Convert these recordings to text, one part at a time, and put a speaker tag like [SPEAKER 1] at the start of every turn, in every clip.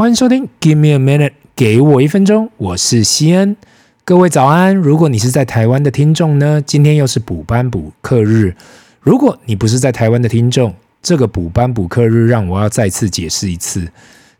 [SPEAKER 1] 欢迎收听 Give me a minute，给我一分钟，我是西恩。各位早安！如果你是在台湾的听众呢，今天又是补班补课日。如果你不是在台湾的听众，这个补班补课日让我要再次解释一次。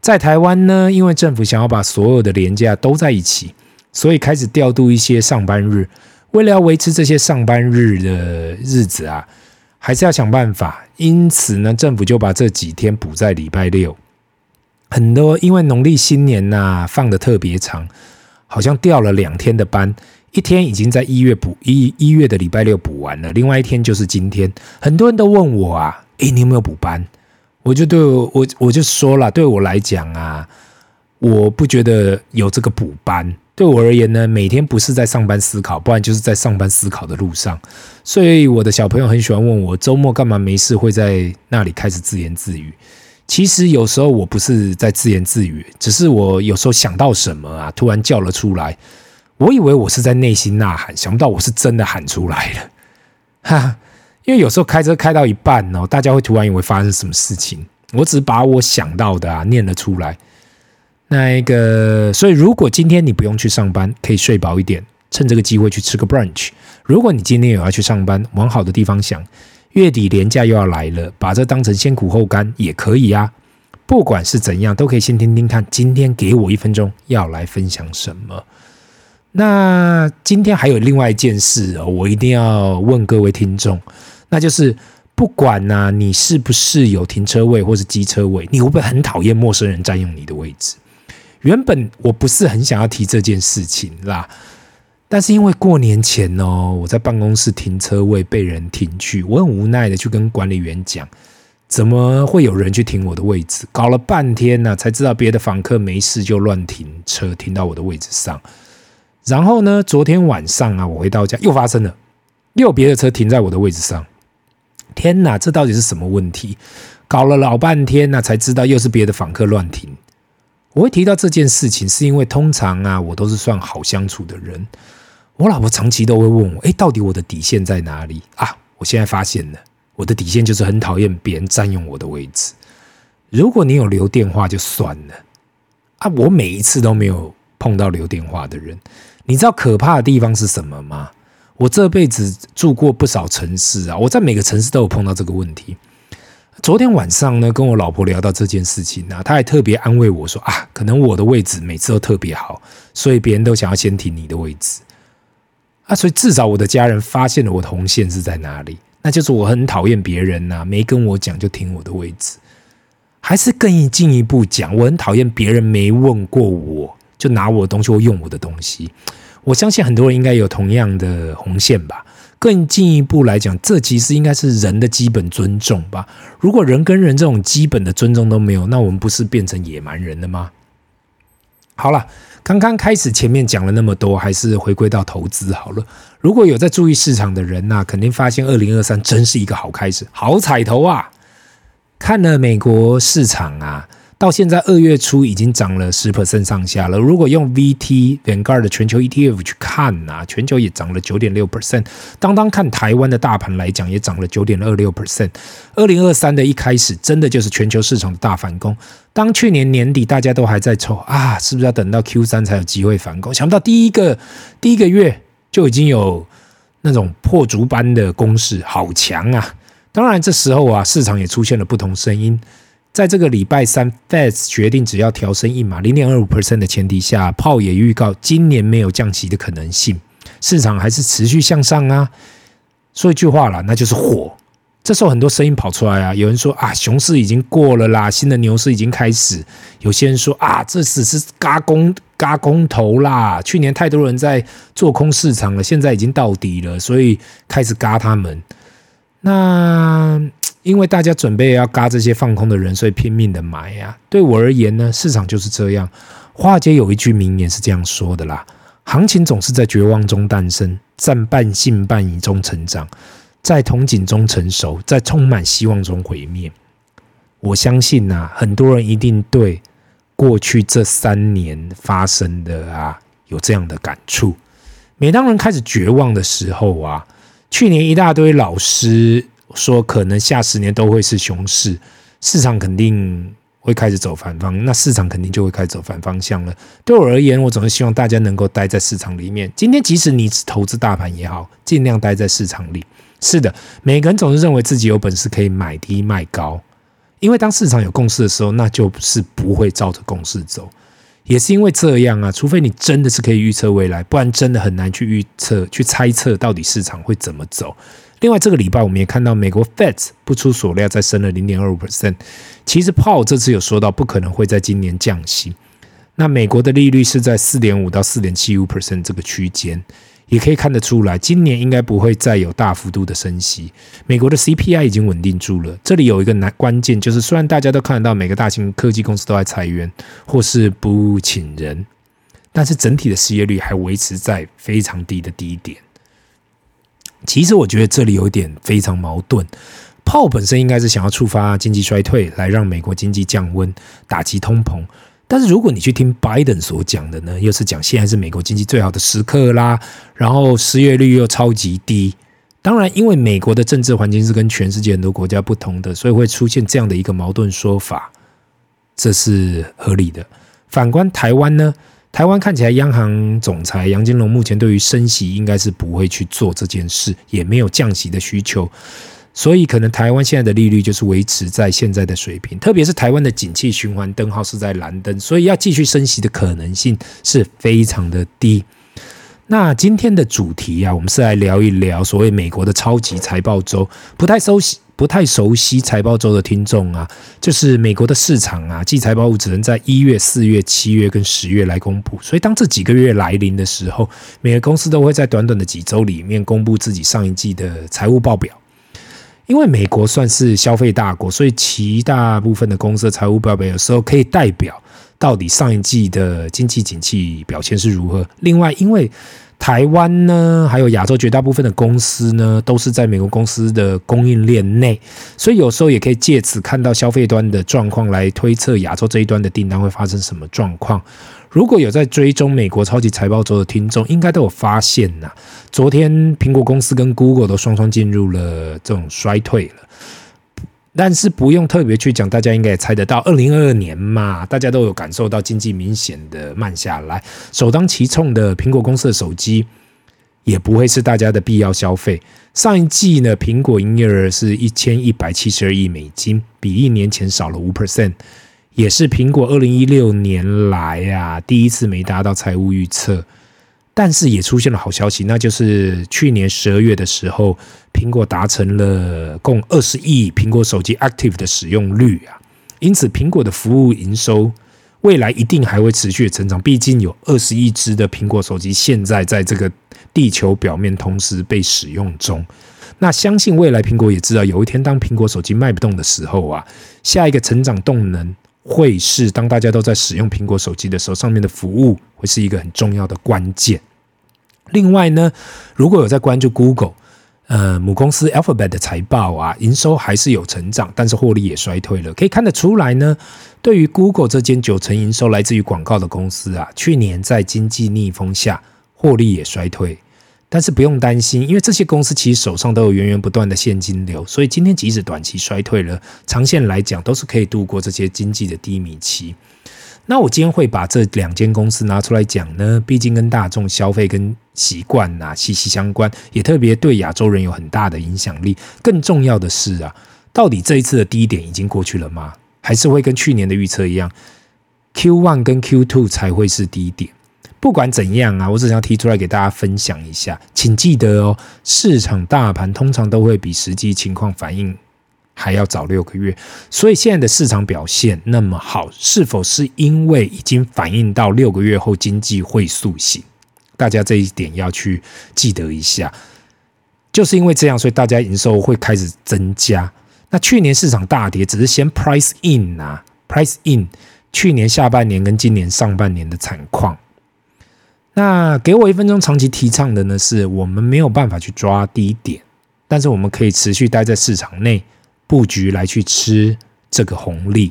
[SPEAKER 1] 在台湾呢，因为政府想要把所有的连假都在一起，所以开始调度一些上班日。为了要维持这些上班日的日子啊，还是要想办法。因此呢，政府就把这几天补在礼拜六。很多因为农历新年呐、啊、放得特别长，好像调了两天的班，一天已经在一月补一一月的礼拜六补完了，另外一天就是今天。很多人都问我啊，诶，你有没有补班？我就对我我我就说了，对我来讲啊，我不觉得有这个补班。对我而言呢，每天不是在上班思考，不然就是在上班思考的路上。所以我的小朋友很喜欢问我，周末干嘛没事会在那里开始自言自语。其实有时候我不是在自言自语，只是我有时候想到什么啊，突然叫了出来。我以为我是在内心呐喊，想不到我是真的喊出来了。哈。因为有时候开车开到一半哦，大家会突然以为发生什么事情。我只把我想到的啊念了出来。那一个，所以如果今天你不用去上班，可以睡饱一点，趁这个机会去吃个 brunch。如果你今天有要去上班，往好的地方想，月底连假又要来了，把这当成先苦后甘也可以啊。不管是怎样，都可以先听听看。今天给我一分钟，要来分享什么？那今天还有另外一件事哦，我一定要问各位听众。那就是不管呐、啊，你是不是有停车位或是机车位，你会不会很讨厌陌生人占用你的位置？原本我不是很想要提这件事情啦，但是因为过年前哦，我在办公室停车位被人停去，我很无奈的去跟管理员讲，怎么会有人去停我的位置？搞了半天呢、才知道别的访客没事就乱停车，停到我的位置上。然后呢，昨天晚上啊，我回到家又发生了，又有别的车停在我的位置上。天哪，这到底是什么问题？搞了老半天呢，才知道又是别的访客乱停。我会提到这件事情，是因为通常啊，我都是算好相处的人。我老婆长期都会问我，诶，到底我的底线在哪里啊？我现在发现了，我的底线就是很讨厌别人占用我的位置。如果你有留电话就算了啊，我每一次都没有碰到留电话的人。你知道可怕的地方是什么吗？我这辈子住过不少城市啊，我在每个城市都有碰到这个问题。昨天晚上呢，跟我老婆聊到这件事情呢，她还特别安慰我说啊，可能我的位置每次都特别好，所以别人都想要先停你的位置啊。所以至少我的家人发现了我的红线是在哪里，那就是我很讨厌别人呐，没跟我讲就停我的位置，还是更进一步讲，我很讨厌别人没问过我就拿我的东西或用我的东西。我相信很多人应该有同样的红线吧。更进一步来讲，这其实应该是人的基本尊重吧。如果人跟人这种基本的尊重都没有，那我们不是变成野蛮人了吗？好了，刚刚开始前面讲了那么多，还是回归到投资好了。如果有在注意市场的人呐，肯定发现二零二三真是一个好开始，好彩头啊！看了美国市场啊。到现在二月初已经涨了十 percent 上下了。如果用 VT Vanguard 的全球 ETF 去看呐、啊，全球也涨了九点六 percent。当当看台湾的大盘来讲，也涨了九点二六 percent。二零二三的一开始，真的就是全球市场的大反攻。当去年年底大家都还在抽啊，是不是要等到 Q 三才有机会反攻？想不到第一个第一个月就已经有那种破竹般的攻势，好强啊！当然这时候啊，市场也出现了不同声音。在这个礼拜三，Fed 决定只要调升一码零点二五 percent 的前提下，鲍也预告今年没有降息的可能性，市场还是持续向上啊。说一句话啦，那就是火。这时候很多声音跑出来啊，有人说啊，熊市已经过了啦，新的牛市已经开始。有些人说啊，这只是轧空轧空头啦，去年太多人在做空市场了，现在已经到底了，所以开始嘎他们。那。因为大家准备要嘎这些放空的人，所以拼命的买呀。对我而言呢，市场就是这样。华尔街有一句名言是这样说的啦：行情总是在绝望中诞生，在半信半疑中成长，在憧憬中成熟，在充满希望中毁灭。我相信呐，很多人一定对过去这三年发生的啊有这样的感触。每当人开始绝望的时候啊，去年一大堆老师。说可能下十年都会是熊市，市场肯定会开始走反方，那市场肯定就会开始走反方向了。对我而言，我总是希望大家能够待在市场里面。今天即使你只投资大盘也好，尽量待在市场里。是的，每个人总是认为自己有本事可以买低卖高，因为当市场有共识的时候，那就是不会照着共识走。也是因为这样啊，除非你真的是可以预测未来，不然真的很难去预测、去猜测到底市场会怎么走。另外，这个礼拜我们也看到美国 Fed 不出所料再升了零点二五 percent。其实 Paul 这次有说到不可能会在今年降息。那美国的利率是在四点五到四点七五 percent 这个区间，也可以看得出来，今年应该不会再有大幅度的升息。美国的 CPI 已经稳定住了。这里有一个难关键，就是虽然大家都看得到每个大型科技公司都在裁员或是不请人，但是整体的失业率还维持在非常低的低点。其实我觉得这里有一点非常矛盾。炮本身应该是想要触发经济衰退，来让美国经济降温，打击通膨。但是如果你去听拜登所讲的呢，又是讲现在是美国经济最好的时刻啦，然后失业率又超级低。当然，因为美国的政治环境是跟全世界很多国家不同的，所以会出现这样的一个矛盾说法，这是合理的。反观台湾呢？台湾看起来，央行总裁杨金龙目前对于升息应该是不会去做这件事，也没有降息的需求，所以可能台湾现在的利率就是维持在现在的水平。特别是台湾的景气循环灯号是在蓝灯，所以要继续升息的可能性是非常的低。那今天的主题啊，我们是来聊一聊所谓美国的超级财报周，不太熟悉。不太熟悉财报周的听众啊，就是美国的市场啊，季财报物只能在一月、四月、七月跟十月来公布。所以当这几个月来临的时候，每个公司都会在短短的几周里面公布自己上一季的财务报表。因为美国算是消费大国，所以其大部分的公司的财务报表有时候可以代表到底上一季的经济景气表现是如何。另外，因为台湾呢，还有亚洲绝大部分的公司呢，都是在美国公司的供应链内，所以有时候也可以借此看到消费端的状况，来推测亚洲这一端的订单会发生什么状况。如果有在追踪美国超级财报周的听众，应该都有发现呐，昨天苹果公司跟 Google 都双双进入了这种衰退了。但是不用特别去讲，大家应该也猜得到，二零二二年嘛，大家都有感受到经济明显的慢下来。首当其冲的苹果公司的手机，也不会是大家的必要消费。上一季呢，苹果营业额是一千一百七十二亿美金，比一年前少了五 percent，也是苹果二零一六年来啊第一次没达到财务预测。但是也出现了好消息，那就是去年十二月的时候，苹果达成了共二十亿苹果手机 Active 的使用率啊，因此苹果的服务营收未来一定还会持续成长。毕竟有二十亿只的苹果手机现在在这个地球表面同时被使用中，那相信未来苹果也知道，有一天当苹果手机卖不动的时候啊，下一个成长动能会是当大家都在使用苹果手机的时候，上面的服务会是一个很重要的关键。另外呢，如果有在关注 Google，呃，母公司 Alphabet 的财报啊，营收还是有成长，但是获利也衰退了。可以看得出来呢，对于 Google 这间九成营收来自于广告的公司啊，去年在经济逆风下，获利也衰退。但是不用担心，因为这些公司其实手上都有源源不断的现金流，所以今天即使短期衰退了，长线来讲都是可以度过这些经济的低迷期。那我今天会把这两间公司拿出来讲呢，毕竟跟大众消费跟习惯呐息息相关，也特别对亚洲人有很大的影响力。更重要的是啊，到底这一次的低点已经过去了吗？还是会跟去年的预测一样，Q one 跟 Q two 才会是低点？不管怎样啊，我只想要提出来给大家分享一下，请记得哦，市场大盘通常都会比实际情况反应还要早六个月，所以现在的市场表现那么好，是否是因为已经反映到六个月后经济会苏醒？大家这一点要去记得一下。就是因为这样，所以大家营收会开始增加。那去年市场大跌，只是先 price in 啊，price in 去年下半年跟今年上半年的惨况。那给我一分钟，长期提倡的呢，是我们没有办法去抓低点，但是我们可以持续待在市场内。布局来去吃这个红利。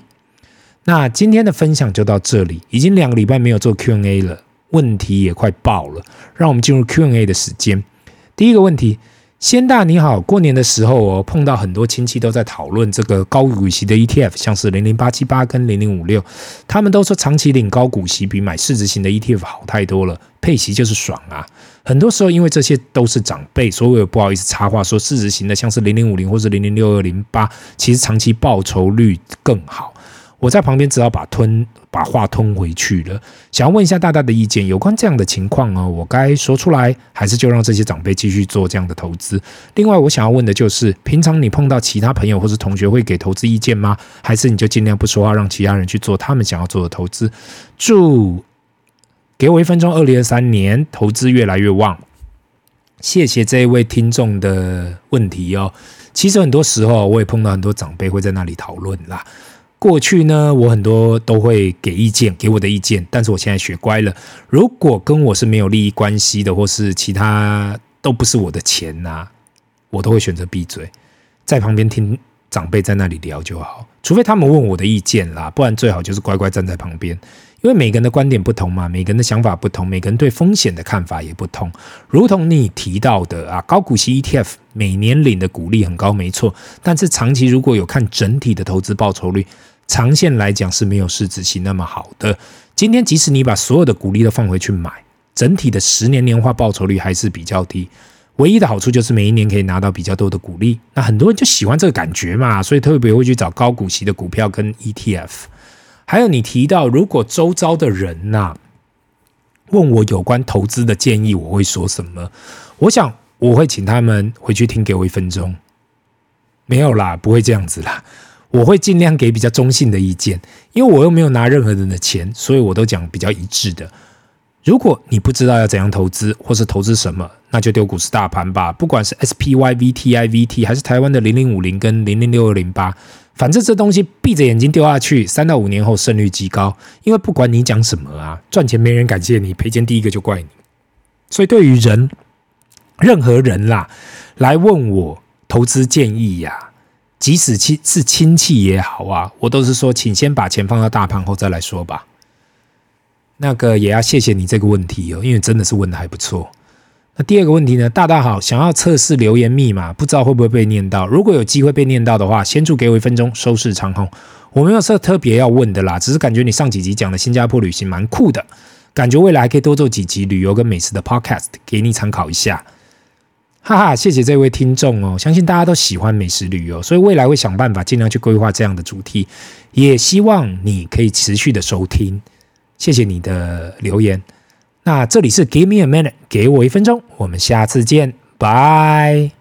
[SPEAKER 1] 那今天的分享就到这里，已经两个礼拜没有做 Q&A 了，问题也快爆了。让我们进入 Q&A 的时间。第一个问题，仙大你好，过年的时候哦，碰到很多亲戚都在讨论这个高股息的 ETF，像是零零八七八跟零零五六，他们都说长期领高股息比买市值型的 ETF 好太多了，配息就是爽啊。很多时候因为这些都是长辈，所以我也不好意思插话说市值型的像是零零五零或是零零六二零八，其实长期报酬率更好。我在旁边只好把吞把话吞回去了。想要问一下大大的意见，有关这样的情况哦，我该说出来，还是就让这些长辈继续做这样的投资？另外，我想要问的就是，平常你碰到其他朋友或是同学会给投资意见吗？还是你就尽量不说话，让其他人去做他们想要做的投资？祝给我一分钟，二零二三年投资越来越旺。谢谢这一位听众的问题哦。其实很多时候我也碰到很多长辈会在那里讨论啦。过去呢，我很多都会给意见，给我的意见。但是我现在学乖了，如果跟我是没有利益关系的，或是其他都不是我的钱呐、我都会选择闭嘴，在旁边听长辈在那里聊就好。除非他们问我的意见啦，不然最好就是乖乖站在旁边。因为每个人的观点不同嘛，每个人的想法不同，每个人对风险的看法也不同。如同你提到的啊，高股息 ETF 每年领的股利很高，没错。但是长期如果有看整体的投资报酬率。长线来讲是没有市值型那么好的。今天即使你把所有的股利都放回去买，整体的十年年化报酬率还是比较低。唯一的好处就是每一年可以拿到比较多的股利。那很多人就喜欢这个感觉嘛，所以特别会去找高股息的股票跟 ETF。还有你提到，如果周遭的人呐、啊、问我有关投资的建议，我会说什么？我想我会请他们回去听，给我一分钟。没有啦，不会这样子啦。我会尽量给比较中性的意见，因为我又没有拿任何人的钱，所以我都讲比较一致的。如果你不知道要怎样投资，或是投资什么，那就丢股市大盘吧。不管是 SPY、VTI、VT，还是台湾的零零五零跟零零六二零八，反正这东西闭着眼睛丢下去，三到五年后胜率极高。因为不管你讲什么啊，赚钱没人感谢你，赔钱第一个就怪你。所以对于人，任何人啦，来问我投资建议呀、即使亲是亲戚也好啊，我都是说，请先把钱放到大盘后再来说吧。那个也要谢谢你这个问题哦，因为真的是问的还不错。那第二个问题呢，大大好，想要测试留言密码，不知道会不会被念到。如果有机会被念到的话，先祝给我一分钟收视长虹。我没有说特别要问的啦，只是感觉你上几集讲的新加坡旅行蛮酷的，感觉未来还可以多做几集旅游跟美食的 podcast 给你参考一下。哈哈，谢谢这位听众哦，相信大家都喜欢美食旅游，所以未来会想办法尽量去规划这样的主题，也希望你可以持续的收听。谢谢你的留言。那这里是 Give me a minute，给我一分钟，我们下次见，拜。